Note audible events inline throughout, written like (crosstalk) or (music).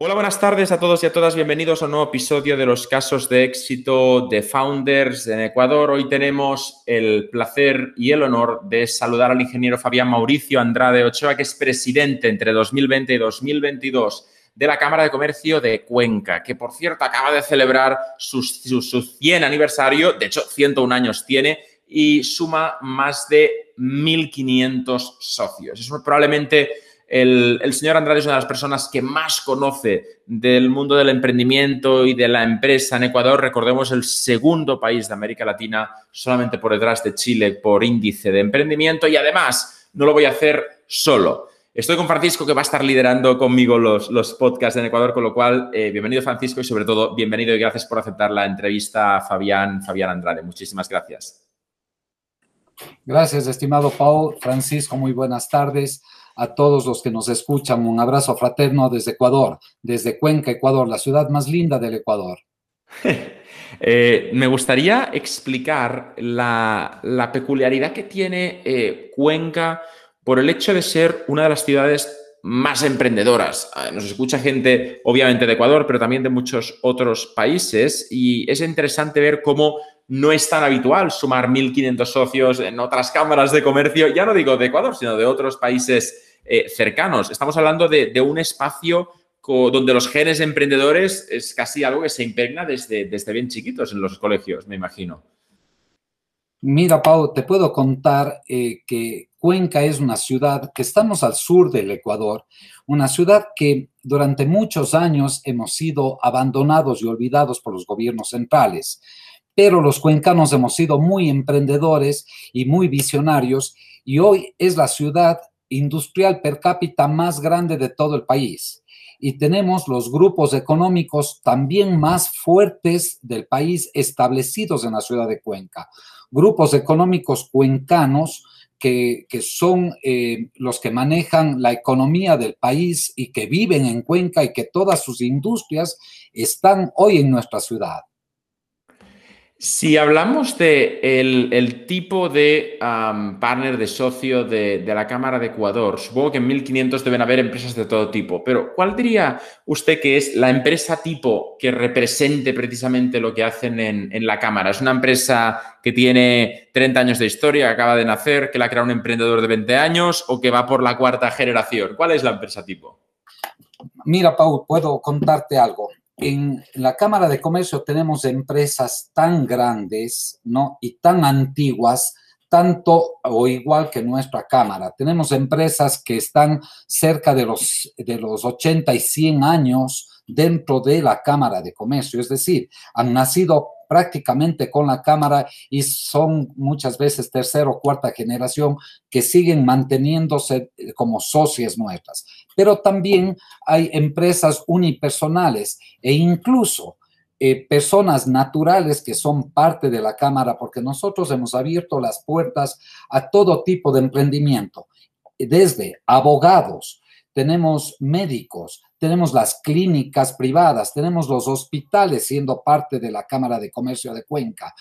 Hola, buenas tardes a todos y a todas. Bienvenidos a un nuevo episodio de los casos de éxito de Founders en Ecuador. Hoy tenemos el placer y el honor de saludar al ingeniero Fabián Mauricio Andrade Ochoa, que es presidente entre 2020 y 2022 de la Cámara de Comercio de Cuenca, que por cierto acaba de celebrar su, 100 aniversario, de hecho 101 años tiene, y suma más de 1.500 socios. Es probablemente el, señor Andrade es una de las personas que más conoce del mundo del emprendimiento y de la empresa en Ecuador. Recordemos el segundo país de América Latina, solamente por detrás de Chile, por índice de emprendimiento. Y además, no lo voy a hacer solo. Estoy con Francisco, que va a estar liderando conmigo los, los podcasts en Ecuador, con lo cual, eh, bienvenido Francisco y sobre todo, bienvenido y gracias por aceptar la entrevista a Fabián, Fabián Andrade. Muchísimas gracias. Gracias, estimado Paul. Francisco, muy buenas tardes a todos los que nos escuchan. Un abrazo fraterno desde Ecuador, desde Cuenca, Ecuador, la ciudad más linda del Ecuador. (laughs) Eh, me gustaría explicar la, peculiaridad que tiene eh, Cuenca por el hecho de ser una de las ciudades más emprendedoras. Ah, nos escucha gente, obviamente, de Ecuador, pero también de muchos otros países y es interesante ver cómo no es tan habitual sumar 1.500 socios en otras cámaras de comercio, ya no digo de Ecuador, sino de otros países eh, cercanos. Estamos hablando de, un espacio donde los genes emprendedores es casi algo que se impregna desde, desde bien chiquitos en los colegios, me imagino. Mira, Pau, te puedo contar eh, que Cuenca es una ciudad que estamos al sur del Ecuador, una ciudad que durante muchos años hemos sido abandonados y olvidados por los gobiernos centrales, pero los cuencanos hemos sido muy emprendedores y muy visionarios y hoy es la ciudad industrial per cápita más grande de todo el país. Y tenemos los grupos económicos también más fuertes del país establecidos en la ciudad de Cuenca. Grupos económicos cuencanos que, son eh, los que manejan la economía del país y que viven en Cuenca y que todas sus industrias están hoy en nuestra ciudad. Si hablamos de el, tipo de partner, de socio de, la Cámara de Ecuador, supongo que en 1500 deben haber empresas de todo tipo, pero ¿cuál diría usted que es la empresa tipo que represente precisamente lo que hacen en, la Cámara? ¿Es una empresa que tiene 30 años de historia, que acaba de nacer, que la crea un emprendedor de 20 años o que va por la cuarta generación? ¿Cuál es la empresa tipo? Mira, Pau, puedo contarte algo en la Cámara de Comercio tenemos empresas tan grandes, ¿no? Y tan antiguas, tanto o igual que nuestra Cámara. Tenemos empresas que están cerca de los, de los 80 y 100 años dentro de la Cámara de Comercio, es decir, han nacido prácticamente con la Cámara y son muchas veces tercera o cuarta generación que siguen manteniéndose eh, como socias nuestras. Pero también hay empresas unipersonales e incluso eh, personas naturales que son parte de la Cámara, porque nosotros hemos abierto las puertas a todo tipo de emprendimiento, desde abogados, tenemos médicos, tenemos las clínicas privadas, tenemos los hospitales siendo parte de la Cámara de Comercio de Cuenca.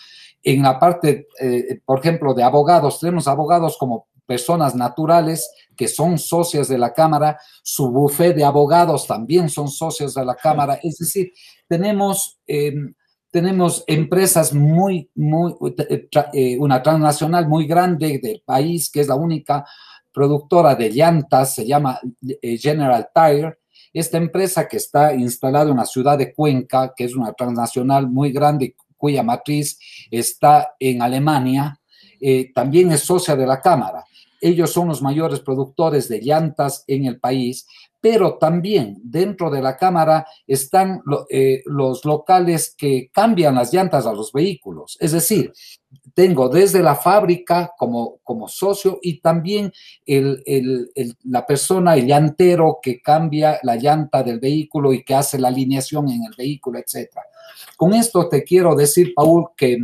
En la parte, eh, por ejemplo, de abogados, tenemos abogados como personas naturales que son socias de la Cámara, su bufé de abogados también son socios de la Cámara, es decir, tenemos... Em, tenemos empresas muy, muy, eh, eh, una transnacional muy grande del país, que es la única productora de llantas, se llama General Tire, esta empresa que está instalada en la ciudad de Cuenca, que es una transnacional muy grande cuya matriz está en Alemania, eh, también es socia de la Cámara. Ellos son los mayores productores de llantas en el país, pero también dentro de la Cámara están eh, los locales que cambian las llantas a los vehículos. Es decir, tengo desde la fábrica como, como socio y también la persona, el llantero que cambia la llanta del vehículo y que hace la alineación en el vehículo, etc. Con esto te quiero decir, Paul, que,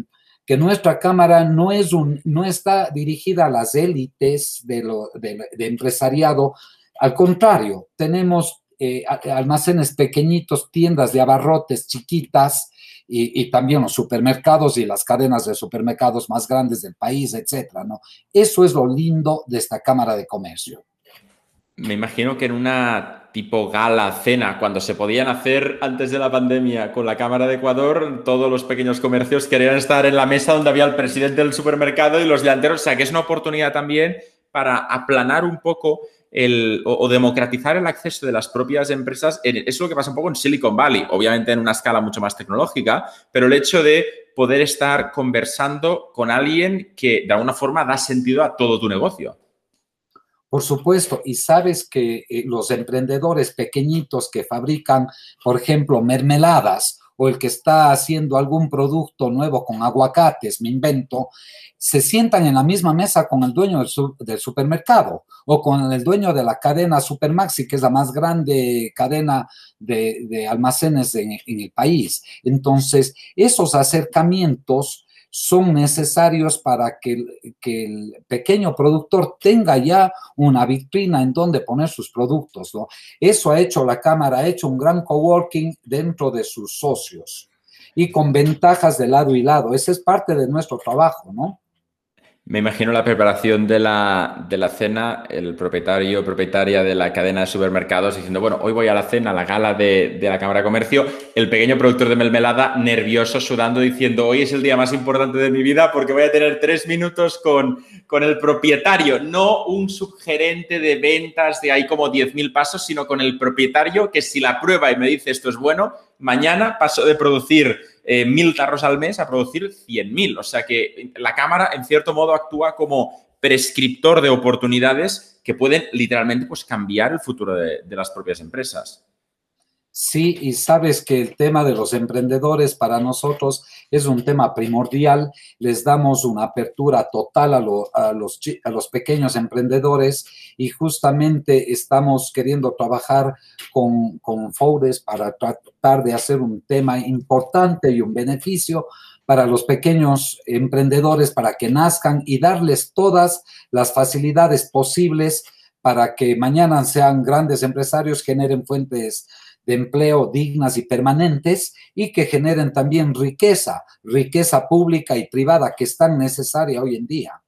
que nuestra cámara no, es un, no está dirigida a las élites de, de, empresariado, al contrario, tenemos eh, almacenes pequeñitos, tiendas de abarrotes chiquitas, y, también los supermercados y las cadenas de supermercados más grandes del país, etcétera, ¿no? Eso es lo lindo de esta Cámara de Comercio. Me imagino que en una tipo gala, cena, cuando se podían hacer antes de la pandemia con la Cámara de Ecuador, todos los pequeños comercios querían estar en la mesa donde había el presidente del supermercado y los delanteros. O sea, que es una oportunidad también para aplanar un poco el, o, democratizar el acceso de las propias empresas. Es lo que pasa un poco en Silicon Valley, obviamente en una escala mucho más tecnológica, pero el hecho de poder estar conversando con alguien que de alguna forma da sentido a todo tu negocio. Por supuesto, y sabes que eh, los emprendedores pequeñitos que fabrican, por ejemplo, mermeladas o el que está haciendo algún producto nuevo con aguacates, me invento, se sientan en la misma mesa con el dueño del, supermercado o con el dueño de la cadena Supermaxi, que es la más grande cadena de, almacenes en el país. Entonces, esos acercamientos son necesarios para que, el pequeño productor tenga ya una vitrina en donde poner sus productos. ¿no? Eso ha hecho la Cámara, ha hecho un gran coworking dentro de sus socios y con ventajas de lado y lado. Ese es parte de nuestro trabajo, ¿no? Me imagino la preparación de la, de la cena, el propietario o propietaria de la cadena de supermercados diciendo, bueno, hoy voy a la cena, a la gala de, de, la Cámara de Comercio, el pequeño productor de melmelada nervioso, sudando, diciendo, hoy es el día más importante de mi vida porque voy a tener tres minutos con, con el propietario, no un subgerente de ventas de hay como 10.000 pasos, sino con el propietario que si la prueba y me dice esto es bueno, mañana paso de producir eh, mil tarros al mes a producir 100.000. O sea que la cámara, en cierto modo, actúa como prescriptor de oportunidades que pueden literalmente pues, cambiar el futuro de, de las propias empresas. Sí, y sabes que el tema de los emprendedores para nosotros es un tema primordial. Les damos una apertura total a, los, a los pequeños emprendedores y justamente estamos queriendo trabajar con, con para tratar de hacer un tema importante y un beneficio para los pequeños emprendedores para que nazcan y darles todas las facilidades posibles para que mañana sean grandes empresarios, generen fuentes de empleo dignas y permanentes y que generen también riqueza, riqueza pública y privada que es tan necesaria hoy en día.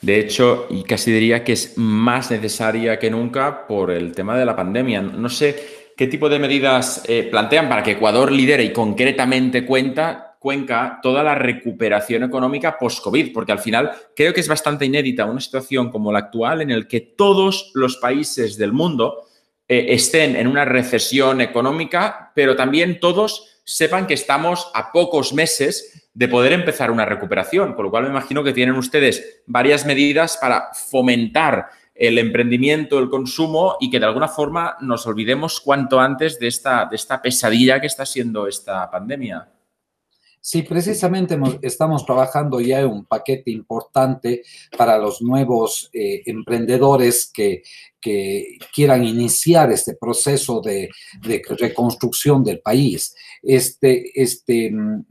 De hecho, y casi diría que es más necesaria que nunca por el tema de la pandemia. No sé qué tipo de medidas eh, plantean para que Ecuador lidere y concretamente cuenta Cuenca toda la recuperación económica post-COVID, porque al final creo que es bastante inédita una situación como la actual en el que todos los países del mundo eh, estén en una recesión económica, pero también todos sepan que estamos a pocos meses de poder empezar una recuperación, con lo cual me imagino que tienen ustedes varias medidas para fomentar el emprendimiento, el consumo y que de alguna forma nos olvidemos cuanto antes de esta, de esta pesadilla que está siendo esta pandemia. Sí, precisamente estamos trabajando ya en un paquete importante para los nuevos eh, emprendedores que, quieran iniciar este proceso de, de, reconstrucción del país. Este, este, mm,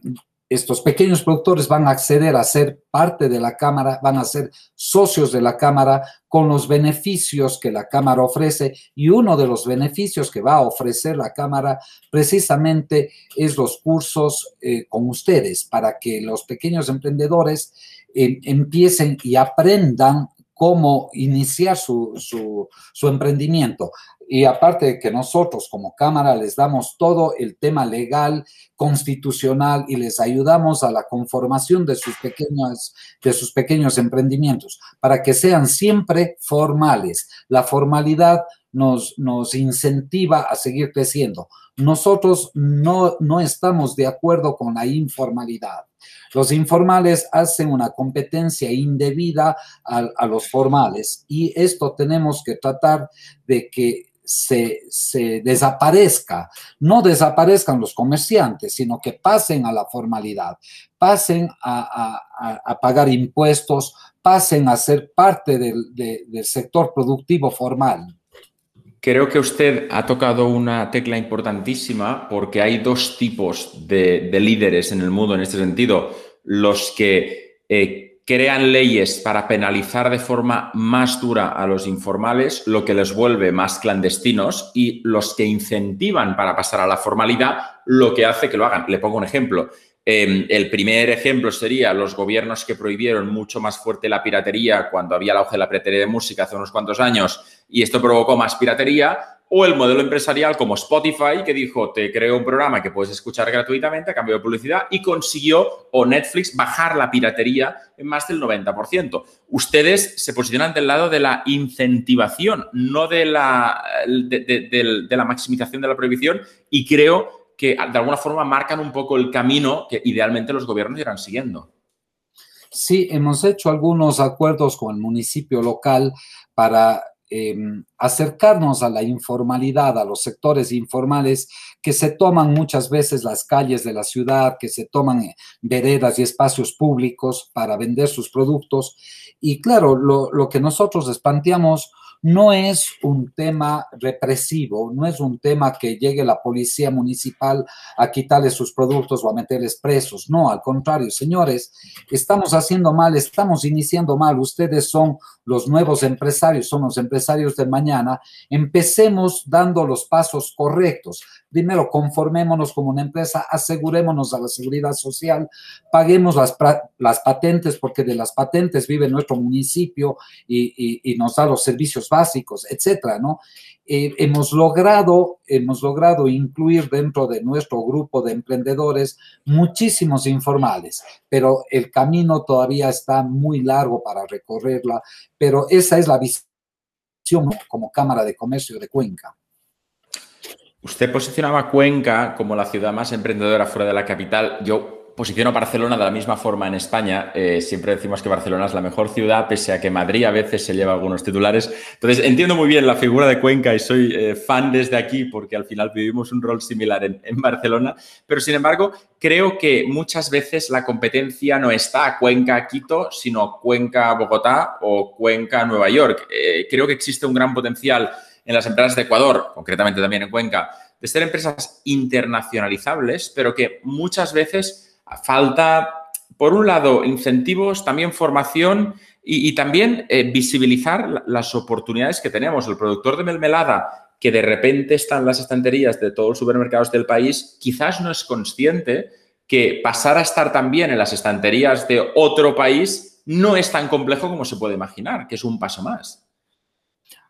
estos pequeños productores van a acceder a ser parte de la Cámara, van a ser socios de la Cámara con los beneficios que la Cámara ofrece y uno de los beneficios que va a ofrecer la Cámara precisamente es los cursos eh, con ustedes para que los pequeños emprendedores eh, empiecen y aprendan cómo iniciar su, su, emprendimiento. Y aparte de que nosotros como Cámara les damos todo el tema legal, constitucional y les ayudamos a la conformación de sus pequeños, de sus pequeños emprendimientos para que sean siempre formales. La formalidad nos, nos incentiva a seguir creciendo. Nosotros no, no estamos de acuerdo con la informalidad. Los informales hacen una competencia indebida a, los formales y esto tenemos que tratar de que se, desaparezca, no desaparezcan los comerciantes, sino que pasen a la formalidad, pasen a, pagar impuestos, pasen a ser parte del, sector productivo formal. Creo que usted ha tocado una tecla importantísima porque hay dos tipos de, líderes en el mundo en este sentido. Los que eh, crean leyes para penalizar de forma más dura a los informales, lo que les vuelve más clandestinos, y los que incentivan para pasar a la formalidad, lo que hace que lo hagan. Le pongo un ejemplo. Em, el primer ejemplo sería los gobiernos que prohibieron mucho más fuerte la piratería cuando había el auge de la piratería de música hace unos cuantos años y esto provocó más piratería, o el modelo empresarial como Spotify que dijo, te creo un programa que puedes escuchar gratuitamente a cambio de publicidad y consiguió, o Netflix, bajar la piratería en más del 90%. Ustedes se posicionan del lado de la incentivación, no de la, de la maximización de la prohibición y creo que de alguna forma marcan un poco el camino que idealmente los gobiernos irán siguiendo. Sí, hemos hecho algunos acuerdos con el municipio local para em, acercarnos a la informalidad, a los sectores informales que se toman muchas veces las calles de la ciudad, que se toman eh, veredas y espacios públicos para vender sus productos. Y claro, lo, que nosotros les planteamos no es un tema represivo, no es un tema que llegue la policía municipal a quitarles sus productos o a meterles presos. No, al contrario, señores, estamos haciendo mal, estamos iniciando mal. Ustedes son los nuevos empresarios, son los empresarios de mañana. Empecemos dando los pasos correctos. Primero, conformémonos como una empresa, asegurémonos a la seguridad social, paguemos las, patentes, porque de las patentes vive nuestro municipio y, y nos da los servicios básicos, etcétera, ¿no? Eh, hemos logrado, hemos logrado incluir dentro de nuestro grupo de emprendedores muchísimos informales, pero el camino todavía está muy largo para recorrerla, pero esa es la visión como Cámara de Comercio de Cuenca. Usted posicionaba Cuenca como la ciudad más emprendedora fuera de la capital. Yo posiciono a Barcelona de la misma forma en España. Eh, siempre decimos que Barcelona es la mejor ciudad, pese a que Madrid a veces se lleva algunos titulares. Entonces, entiendo muy bien la figura de Cuenca y soy eh, fan desde aquí porque al final vivimos un rol similar en, Barcelona. Pero, sin embargo, creo que muchas veces la competencia no está Cuenca-Quito, sino Cuenca-Bogotá o Cuenca-Nueva York. Eh, creo que existe un gran potencial en las empresas de Ecuador, concretamente también en Cuenca, de ser empresas internacionalizables, pero que muchas veces falta, por un lado, incentivos, también formación y, también eh, visibilizar las oportunidades que tenemos. El productor de melmelada que de repente está en las estanterías de todos los supermercados del país, quizás no es consciente que pasar a estar también en las estanterías de otro país no es tan complejo como se puede imaginar, que es un paso más.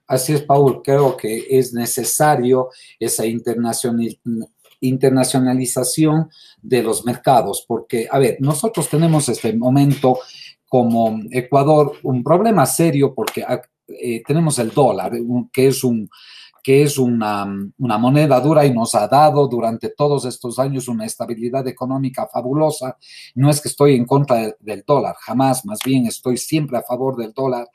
Así es, Paul, creo que es necesario esa internacionalización internacionalización de los mercados, porque, a ver, nosotros tenemos este momento como Ecuador un problema serio porque ah, eh, tenemos el dólar, que es un que es una, una, moneda dura y nos ha dado durante todos estos años una estabilidad económica fabulosa. No es que estoy en contra del dólar, jamás, más bien estoy siempre a favor del dólar,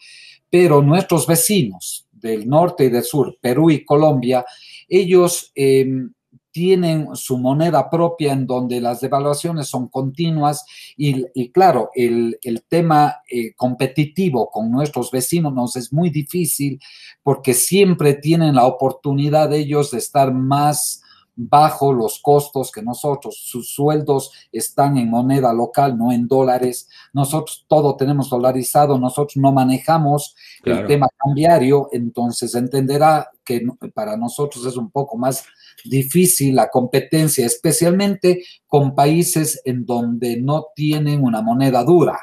pero nuestros vecinos del norte y del sur, Perú y Colombia, ellos em, tienen su moneda propia en donde las devaluaciones son continuas y, claro, el, tema eh, competitivo con nuestros vecinos nos es muy difícil porque siempre tienen la oportunidad ellos de estar más bajo los costos que nosotros. Sus sueldos están en moneda local, no en dólares. Nosotros todo tenemos dolarizado, nosotros no manejamos el tema cambiario, entonces entenderá que para nosotros es un poco más difícil la competencia, especialmente con países en donde no tienen una moneda dura.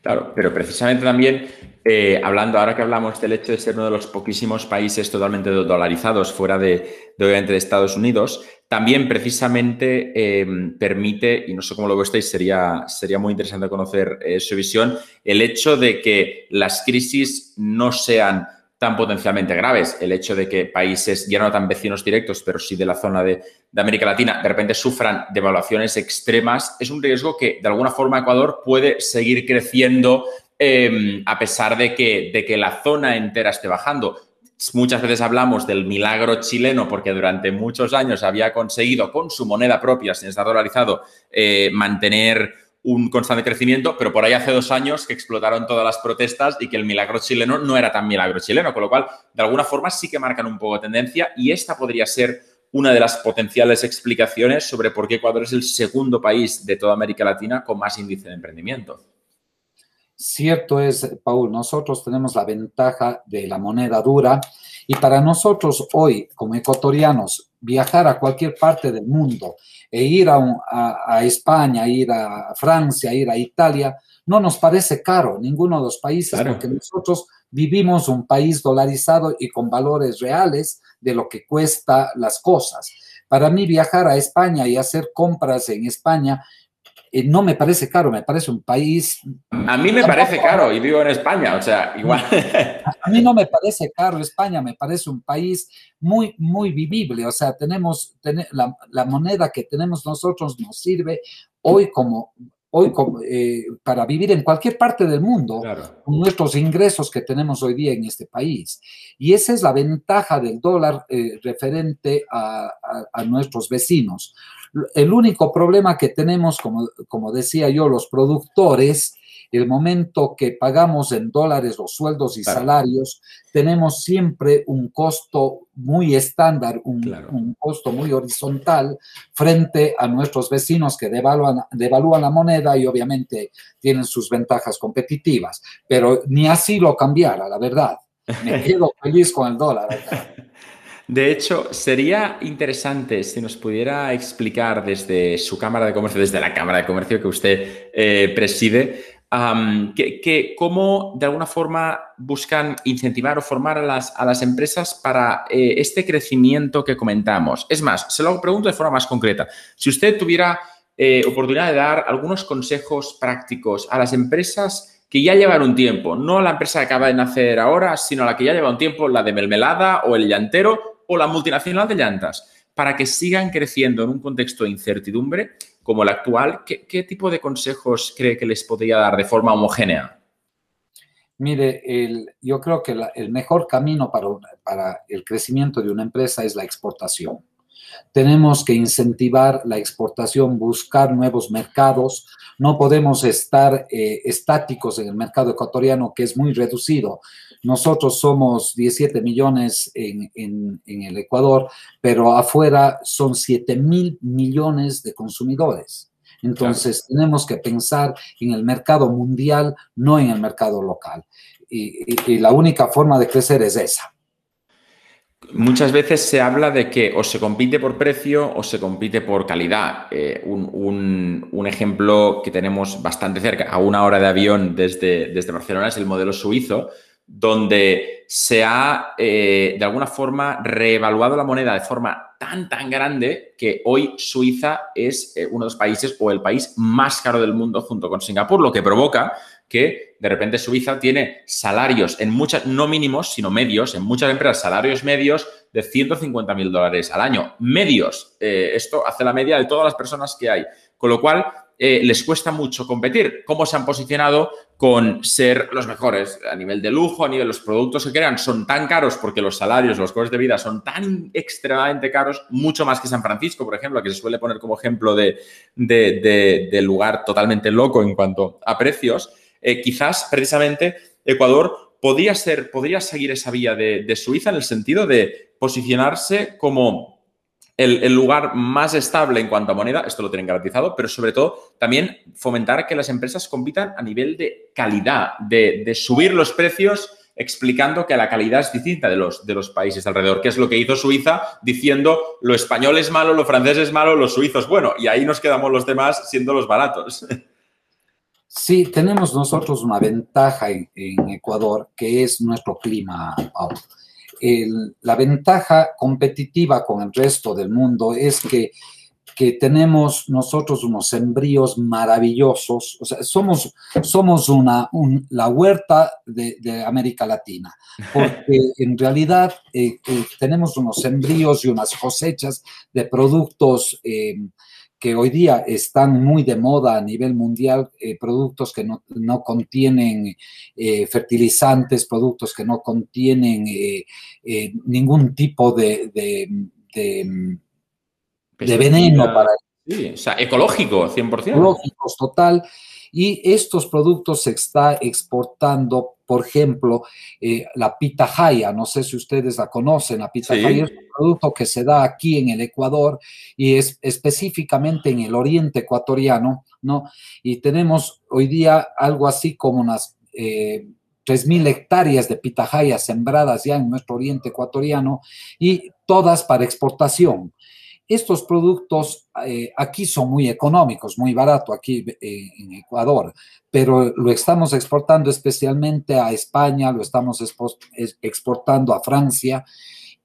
Claro, pero precisamente también, eh, hablando ahora que hablamos del hecho de ser uno de los poquísimos países totalmente dolarizados fuera de, obviamente, de Estados Unidos, también precisamente em, permite, y no sé cómo lo estáis, sería, sería muy interesante conocer eh, su visión, el hecho de que las crisis no sean tan potencialmente graves. El hecho de que países, ya no tan vecinos directos, pero sí de la zona de, América Latina, de repente sufran devaluaciones extremas, es un riesgo que de alguna forma Ecuador puede seguir creciendo em, a pesar de que, de que la zona entera esté bajando. Muchas veces hablamos del milagro chileno porque durante muchos años había conseguido con su moneda propia, sin estar dolarizado, eh, mantener un constante crecimiento, pero por ahí hace dos años que explotaron todas las protestas y que el milagro chileno no era tan milagro chileno, con lo cual, de alguna forma, sí que marcan un poco de tendencia y esta podría ser una de las potenciales explicaciones sobre por qué Ecuador es el segundo país de toda América Latina con más índice de emprendimiento. Cierto es, Paul, nosotros tenemos la ventaja de la moneda dura Y para nosotros hoy, como ecuatorianos, viajar a cualquier parte del mundo e ir a, a, España, ir a Francia, ir a Italia, no nos parece caro ninguno de los países porque nosotros vivimos un país dolarizado y con valores reales de lo que cuesta las cosas. Para mí viajar a España y hacer compras en España eh, no me parece caro, me parece un país... A mí me parece caro y vivo en España, o sea, igual. (laughs) A mí no me parece caro España, me parece un país muy, muy vivible, o sea, tenemos, la, la moneda que tenemos nosotros nos sirve hoy como hoy eh, para vivir en cualquier parte del mundo con nuestros ingresos que tenemos hoy día en este país. Y esa es la ventaja del dólar eh, referente a, a, nuestros vecinos. El único problema que tenemos, como, como decía yo, los productores, el momento que pagamos en dólares los sueldos y salarios, tenemos siempre un costo muy estándar, un, costo muy horizontal frente a nuestros vecinos que devalúan, devalúan la moneda y obviamente tienen sus ventajas competitivas. Pero ni así lo cambiara, la verdad. Me (laughs) quedo feliz con el dólar. De hecho, sería interesante si nos pudiera explicar desde su Cámara de Comercio, desde la Cámara de Comercio que usted eh, preside, que, cómo de alguna forma buscan incentivar o formar a las, a las empresas para eh, este crecimiento que comentamos. Es más, se lo pregunto de forma más concreta. Si usted tuviera eh, oportunidad de dar algunos consejos prácticos a las empresas que ya llevan un tiempo, no la empresa que acaba de nacer ahora, sino la que ya lleva un tiempo, la de Melmelada o el llantero o la multinacional de llantas, para que sigan creciendo en un contexto de incertidumbre, como el actual, ¿qué, tipo de consejos cree que les podría dar de forma homogénea? Mire, yo creo que el mejor camino para, el crecimiento de una empresa es la exportación. Tenemos que incentivar la exportación, buscar nuevos mercados. No podemos estar eh, estáticos en el mercado ecuatoriano, que es muy reducido. Nosotros somos 17 millones en, el Ecuador, pero afuera son 7 mil millones de consumidores. Entonces tenemos que pensar en el mercado mundial, no en el mercado local. y la única forma de crecer es esa. Muchas veces se habla de que o se compite por precio o se compite por calidad. Eh, un, ejemplo que tenemos bastante cerca, a una hora de avión desde, desde Barcelona, es el modelo suizo, donde se ha eh, de alguna forma reevaluado la moneda de forma tan, tan grande que hoy Suiza es eh, uno de los países o el país más caro del mundo junto con Singapur, lo que provoca que de repente Suiza tiene salarios en muchas, no mínimos, sino medios, en muchas empresas, salarios medios de 150 mil dólares al año. Medios. Eh, esto hace la media de todas las personas que hay. Con lo cual, eh, les cuesta mucho competir. ¿Cómo se han posicionado con ser los mejores a nivel de lujo, a nivel de los productos que crean? Son tan caros porque los salarios, los costes de vida son tan extremadamente caros, mucho más que San Francisco, por ejemplo, que se suele poner como ejemplo de, de lugar totalmente loco en cuanto a precios eh, quizás precisamente Ecuador podría, ser, podría seguir esa vía de, Suiza en el sentido de posicionarse como el, lugar más estable en cuanto a moneda, esto lo tienen garantizado, pero sobre todo también fomentar que las empresas compitan a nivel de calidad, de, subir los precios explicando que la calidad es distinta de los, de los países alrededor, que es lo que hizo Suiza diciendo lo español es malo, lo francés es malo, lo suizo es bueno, y ahí nos quedamos los demás siendo los baratos. (laughs) Sí, tenemos nosotros una ventaja en, Ecuador, que es nuestro clima, la ventaja competitiva con el resto del mundo es que, que tenemos nosotros unos sembríos maravillosos, o sea, somos, somos una, la huerta de, América Latina, porque (laughs) en realidad eh, eh, tenemos unos sembríos y unas cosechas de productos eh, que hoy día están muy de moda a nivel mundial, eh, productos que no, contienen eh, fertilizantes, productos que no contienen eh, ningún tipo de, de, veneno para... Sí, o sea, ecológico, 100%. Ecológicos, total. Y estos productos se está exportando, por ejemplo, eh, la pitahaya, no sé si ustedes la conocen, la pitahaya es un producto que se da aquí en el Ecuador y es específicamente en el oriente ecuatoriano, ¿no? Y tenemos hoy día algo así como unas... Eh, 3.000 hectáreas de pitahaya sembradas ya en nuestro oriente ecuatoriano y todas para exportación. Estos productos eh, aquí son muy económicos, muy barato aquí eh, en Ecuador, pero lo estamos exportando especialmente a España, lo estamos exportando a Francia.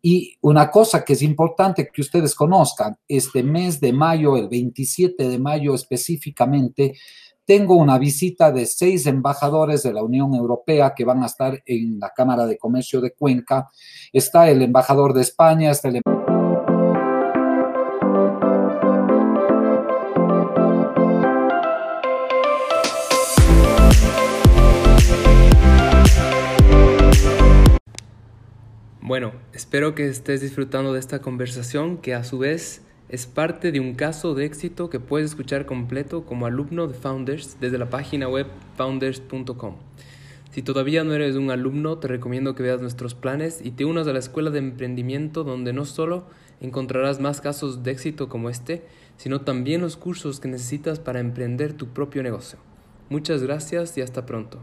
Y una cosa que es importante que ustedes conozcan, este mes de mayo, el 27 de mayo específicamente, tengo una visita de seis embajadores de la Unión Europea que van a estar en la Cámara de Comercio de Cuenca. Está el embajador de España, está el Bueno, espero que estés disfrutando de esta conversación que a su vez es parte de un caso de éxito que puedes escuchar completo como alumno de Founders desde la página web founders.com. Si todavía no eres un alumno, te recomiendo que veas nuestros planes y te unas a la escuela de emprendimiento donde no solo encontrarás más casos de éxito como este, sino también los cursos que necesitas para emprender tu propio negocio. Muchas gracias y hasta pronto.